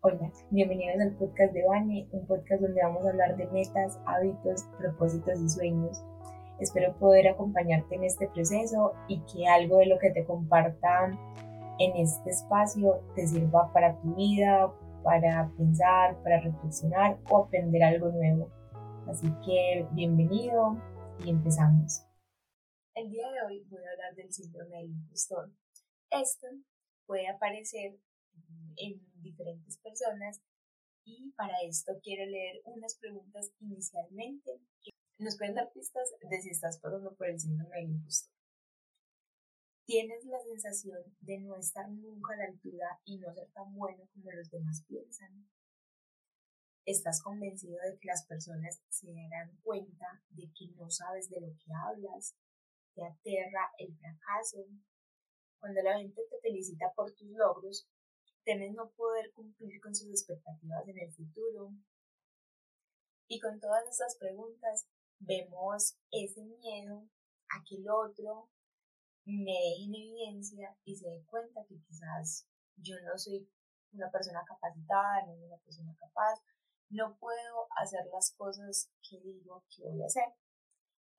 Hola, bienvenidos al podcast de Vane, un podcast donde vamos a hablar de metas, hábitos, propósitos y sueños. Espero poder acompañarte en este proceso y que algo de lo que te comparta en este espacio te sirva para tu vida, para pensar, para reflexionar o aprender algo nuevo. Así que bienvenido y empezamos. El día de hoy voy a hablar del síndrome del impostor. Esto puede aparecer en diferentes personas y para esto quiero leer unas preguntas inicialmente nos pueden dar pistas de si estás pasando por el síndrome del impostor. ¿Tienes la sensación de no estar nunca a la altura y no ser tan bueno como los demás piensan? ¿Estás convencido de que las personas se darán cuenta de que no sabes de lo que hablas? ¿Te aterra el fracaso? Cuando la gente te felicita por tus logros, temes no poder cumplir con sus expectativas en el futuro. Y con todas estas preguntas vemos ese miedo a que el otro me deje en evidencia y se dé cuenta que quizás yo no soy una persona capacitada, no soy una persona capaz, no puedo hacer las cosas que digo que voy a hacer.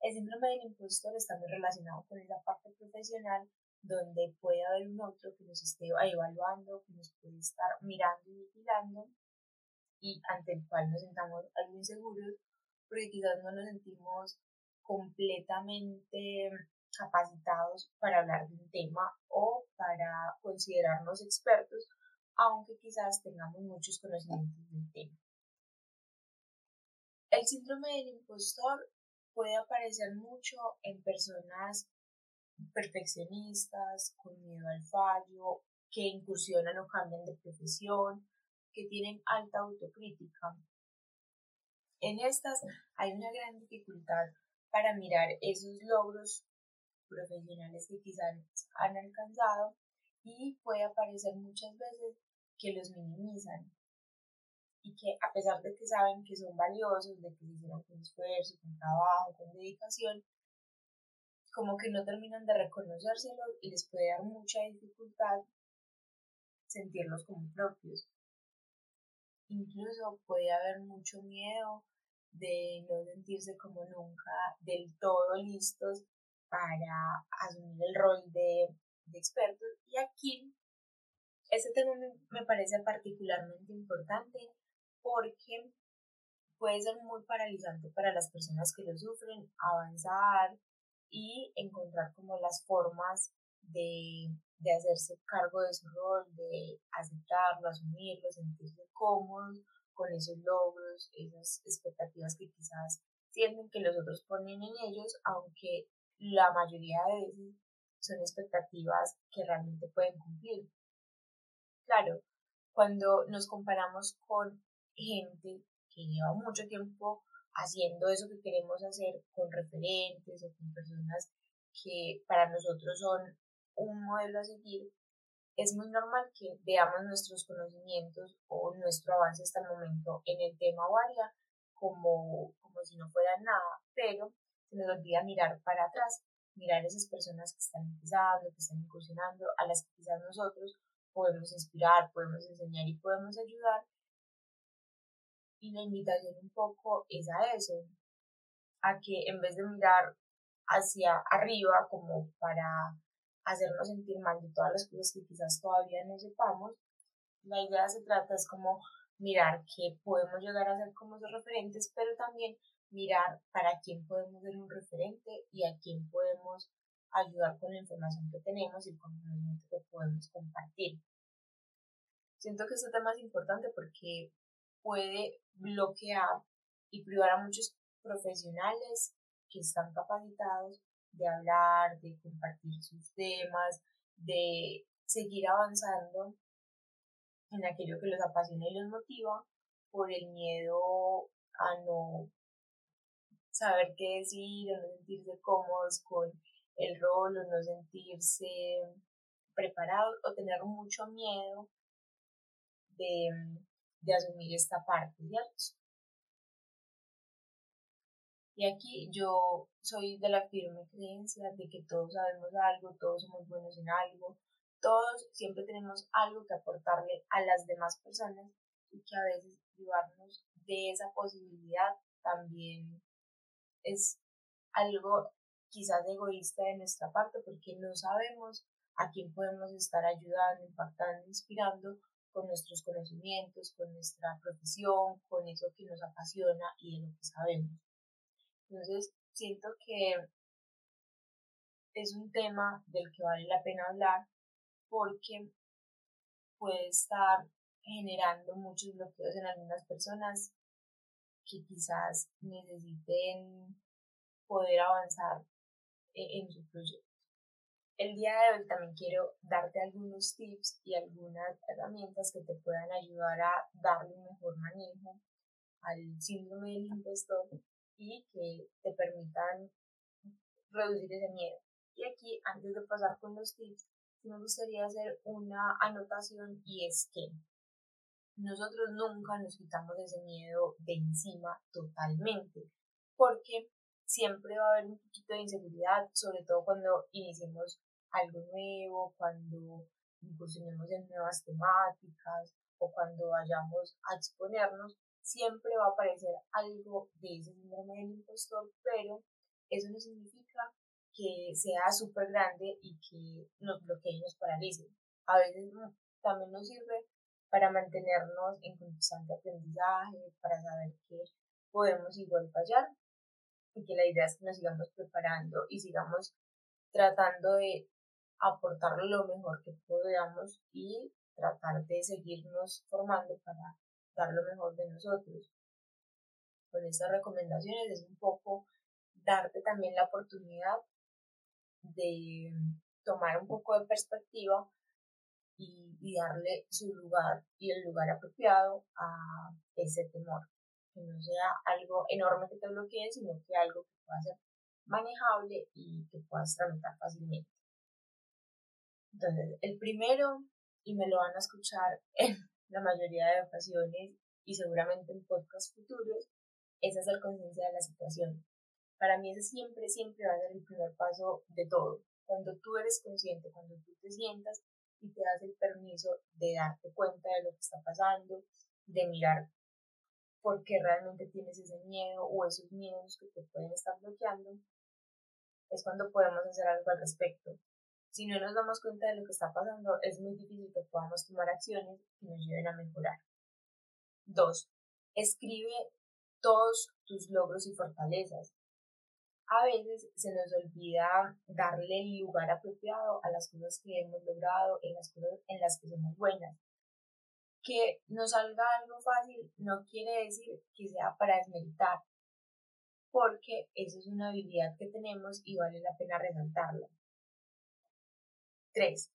El síndrome del impostor está muy relacionado con esa parte profesional donde puede haber un otro que nos esté evaluando, que nos puede estar mirando y vigilando y ante el cual nos sentamos algo inseguros porque quizás no nos sentimos completamente capacitados para hablar de un tema o para considerarnos expertos, aunque quizás tengamos muchos conocimientos del tema. El síndrome del impostor puede aparecer mucho en personas perfeccionistas, con miedo al fallo, que incursionan o cambian de profesión, que tienen alta autocrítica. En estas hay una gran dificultad para mirar esos logros profesionales que quizás han alcanzado y puede aparecer muchas veces que los minimizan y que a pesar de que saben que son valiosos, de que hicieron con esfuerzo, con trabajo, con dedicación, como que no terminan de reconocérselo y les puede dar mucha dificultad sentirlos como propios. Incluso puede haber mucho miedo de no sentirse como nunca del todo listos para asumir el rol de, expertos. Y aquí, este tema me parece particularmente importante porque puede ser muy paralizante para las personas que lo sufren avanzar, y encontrar como las formas de, de hacerse cargo de su rol, de aceptarlo, asumirlo, sentirse cómodos con esos logros, esas expectativas que quizás sienten que los otros ponen en ellos, aunque la mayoría de veces son expectativas que realmente pueden cumplir. Claro, cuando nos comparamos con gente que lleva mucho tiempo haciendo eso que queremos hacer con referentes o con personas que para nosotros son un modelo a seguir, es muy normal que veamos nuestros conocimientos o nuestro avance hasta el momento en el tema o área como, como si no fuera nada, pero se nos olvida mirar para atrás, mirar a esas personas que están empezando, que están incursionando, a las que quizás nosotros podemos inspirar, podemos enseñar y podemos ayudar y la invitación un poco es a eso, a que en vez de mirar hacia arriba como para hacernos sentir mal de todas las cosas que quizás todavía no sepamos, la idea se trata es como mirar qué podemos llegar a ser como esos referentes, pero también mirar para quién podemos ser un referente y a quién podemos ayudar con la información que tenemos y con el conocimiento que podemos compartir. Siento que este tema es importante porque puede bloquear y privar a muchos profesionales que están capacitados de hablar, de compartir sus temas, de seguir avanzando en aquello que los apasiona y los motiva por el miedo a no saber qué decir, o no sentirse cómodos con el rol, o no sentirse preparados, o tener mucho miedo de de asumir esta parte, ¿cierto? Y aquí yo soy de la firme creencia de que todos sabemos algo, todos somos buenos en algo, todos siempre tenemos algo que aportarle a las demás personas y que a veces privarnos de esa posibilidad también es algo quizás egoísta de nuestra parte porque no sabemos a quién podemos estar ayudando, impactando, inspirando con nuestros conocimientos, con nuestra profesión, con eso que nos apasiona y de lo que sabemos. Entonces, siento que es un tema del que vale la pena hablar porque puede estar generando muchos bloqueos en algunas personas que quizás necesiten poder avanzar e-, en su proyecto. El día de hoy también quiero darte algunos tips y algunas herramientas que te puedan ayudar a darle un mejor manejo al síndrome del impostor y que te permitan reducir ese miedo. Y aquí, antes de pasar con los tips, me gustaría hacer una anotación y es que nosotros nunca nos quitamos ese miedo de encima totalmente, porque siempre va a haber un poquito de inseguridad, sobre todo cuando iniciemos algo nuevo, cuando incursionemos en nuevas temáticas o cuando vayamos a exponernos, siempre va a aparecer algo de ese síndrome del impostor, pero eso no significa que sea súper grande y que nos bloquee y nos paralice. A veces mm, también nos sirve para mantenernos en constante aprendizaje, para saber que podemos igual fallar y que la idea es que nos sigamos preparando y sigamos tratando de aportar lo mejor que podamos y tratar de seguirnos formando para dar lo mejor de nosotros. Con estas recomendaciones es un poco darte también la oportunidad de tomar un poco de perspectiva y, y, darle su lugar y el lugar apropiado a ese temor. Que no sea algo enorme que te bloquee, sino que algo que pueda ser manejable y que puedas tramitar fácilmente. Entonces, el primero, y me lo van a escuchar en la mayoría de ocasiones y seguramente en podcasts futuros, es hacer conciencia de la situación. Para mí ese siempre, siempre va a ser el primer paso de todo. Cuando tú eres consciente, cuando tú te sientas y te das el permiso de darte cuenta de lo que está pasando, de mirar por qué realmente tienes ese miedo o esos miedos que te pueden estar bloqueando, es cuando podemos hacer algo al respecto. Si no nos damos cuenta de lo que está pasando, es muy difícil que podamos tomar acciones que nos lleven a mejorar. 2. Escribe todos tus logros y fortalezas. A veces se nos olvida darle el lugar apropiado a las cosas que hemos logrado, en las cosas en las que somos buenas. Que nos salga algo fácil no quiere decir que sea para desmeritar, porque eso es una habilidad que tenemos y vale la pena resaltarla. 3.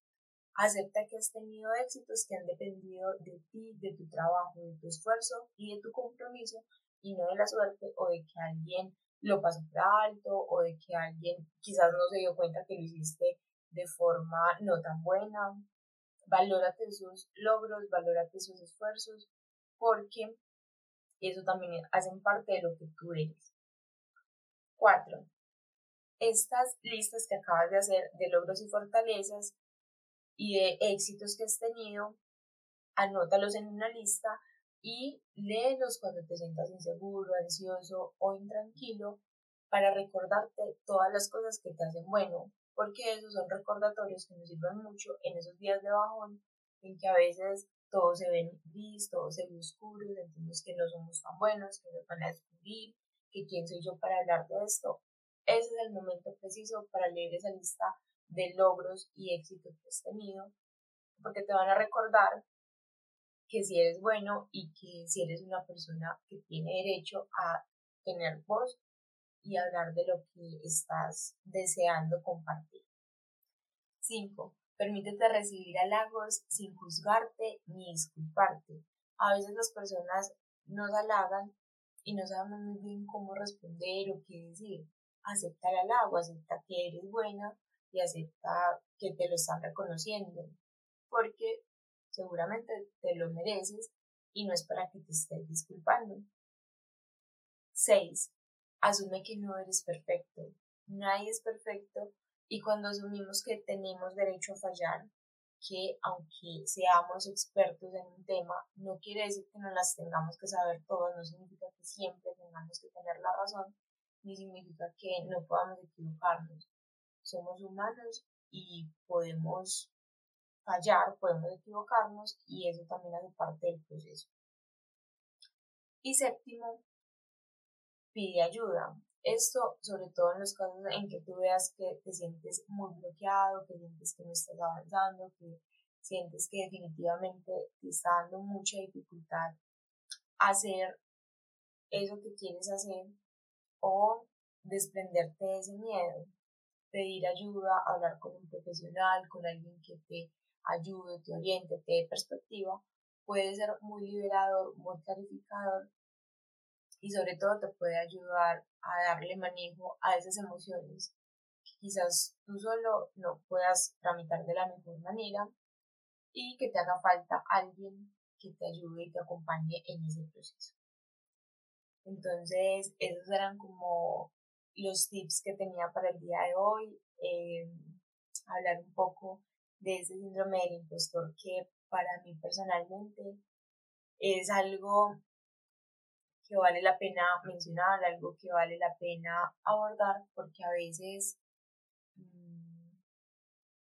Acepta que has tenido éxitos que han dependido de ti, de tu trabajo, de tu esfuerzo y de tu compromiso y no de la suerte o de que alguien lo pasó por alto o de que alguien quizás no se dio cuenta que lo hiciste de forma no tan buena. Valórate esos logros, valórate esos esfuerzos porque eso también hacen parte de lo que tú eres. 4. Estas listas que acabas de hacer de logros y fortalezas y de éxitos que has tenido, anótalos en una lista y léelos cuando te sientas inseguro, ansioso o intranquilo para recordarte todas las cosas que te hacen bueno, porque esos son recordatorios que nos sirven mucho en esos días de bajón en que a veces todo se ve gris, todo se ve oscuro, sentimos que no somos tan buenos, que nos van a descubrir, que quién soy yo para hablar de esto. Ese es el momento preciso para leer esa lista de logros y éxitos que has tenido, porque te van a recordar que si eres bueno y que si eres una persona que tiene derecho a tener voz y hablar de lo que estás deseando compartir. 5. Permítete recibir halagos sin juzgarte ni disculparte. A veces las personas nos halagan y no sabemos muy bien cómo responder o qué decir acepta el halago, acepta que eres buena y acepta que te lo están reconociendo, porque seguramente te lo mereces y no es para que te estés disculpando. 6. Asume que no eres perfecto. Nadie es perfecto y cuando asumimos que tenemos derecho a fallar, que aunque seamos expertos en un tema, no quiere decir que no las tengamos que saber todas, no significa que siempre tengamos que tener la razón, ni significa que no podamos equivocarnos. Somos humanos y podemos fallar, podemos equivocarnos y eso también hace parte del proceso. Y séptimo, pide ayuda. Esto, sobre todo en los casos en que tú veas que te sientes muy bloqueado, que sientes que no estás avanzando, que sientes que definitivamente te está dando mucha dificultad hacer eso que quieres hacer o desprenderte de ese miedo, pedir ayuda, hablar con un profesional, con alguien que te ayude, te oriente, te dé perspectiva, puede ser muy liberador, muy clarificador y sobre todo te puede ayudar a darle manejo a esas emociones que quizás tú solo no puedas tramitar de la mejor manera y que te haga falta alguien que te ayude y te acompañe en ese proceso. Entonces, esos eran como los tips que tenía para el día de hoy. Eh, hablar un poco de ese síndrome del impostor que para mí personalmente es algo que vale la pena mencionar, algo que vale la pena abordar, porque a veces, mm,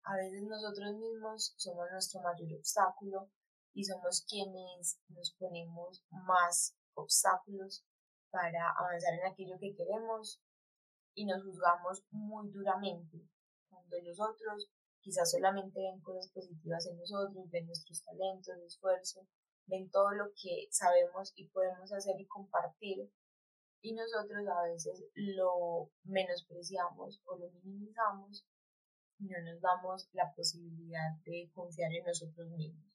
a veces nosotros mismos somos nuestro mayor obstáculo y somos quienes nos ponemos más obstáculos para avanzar en aquello que queremos y nos juzgamos muy duramente cuando los otros quizás solamente ven cosas positivas en nosotros, ven nuestros talentos, esfuerzo, ven todo lo que sabemos y podemos hacer y compartir y nosotros a veces lo menospreciamos o lo minimizamos y no nos damos la posibilidad de confiar en nosotros mismos.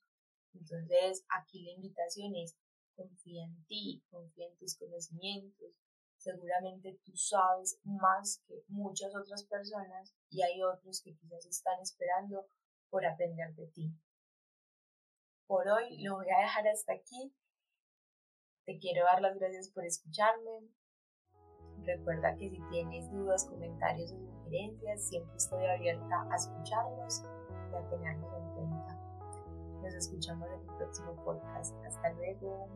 Entonces aquí la invitación es confía en ti, confía en tus conocimientos. Seguramente tú sabes más que muchas otras personas y hay otros que quizás están esperando por aprender de ti por hoy lo voy a dejar hasta aquí. Te quiero dar las gracias por escucharme. Recuerda que si tienes dudas, comentarios o sugerencias, siempre estoy abierta a escucharlos y a tenerlos en cuenta. Nos escuchamos en el próximo podcast. Hasta luego.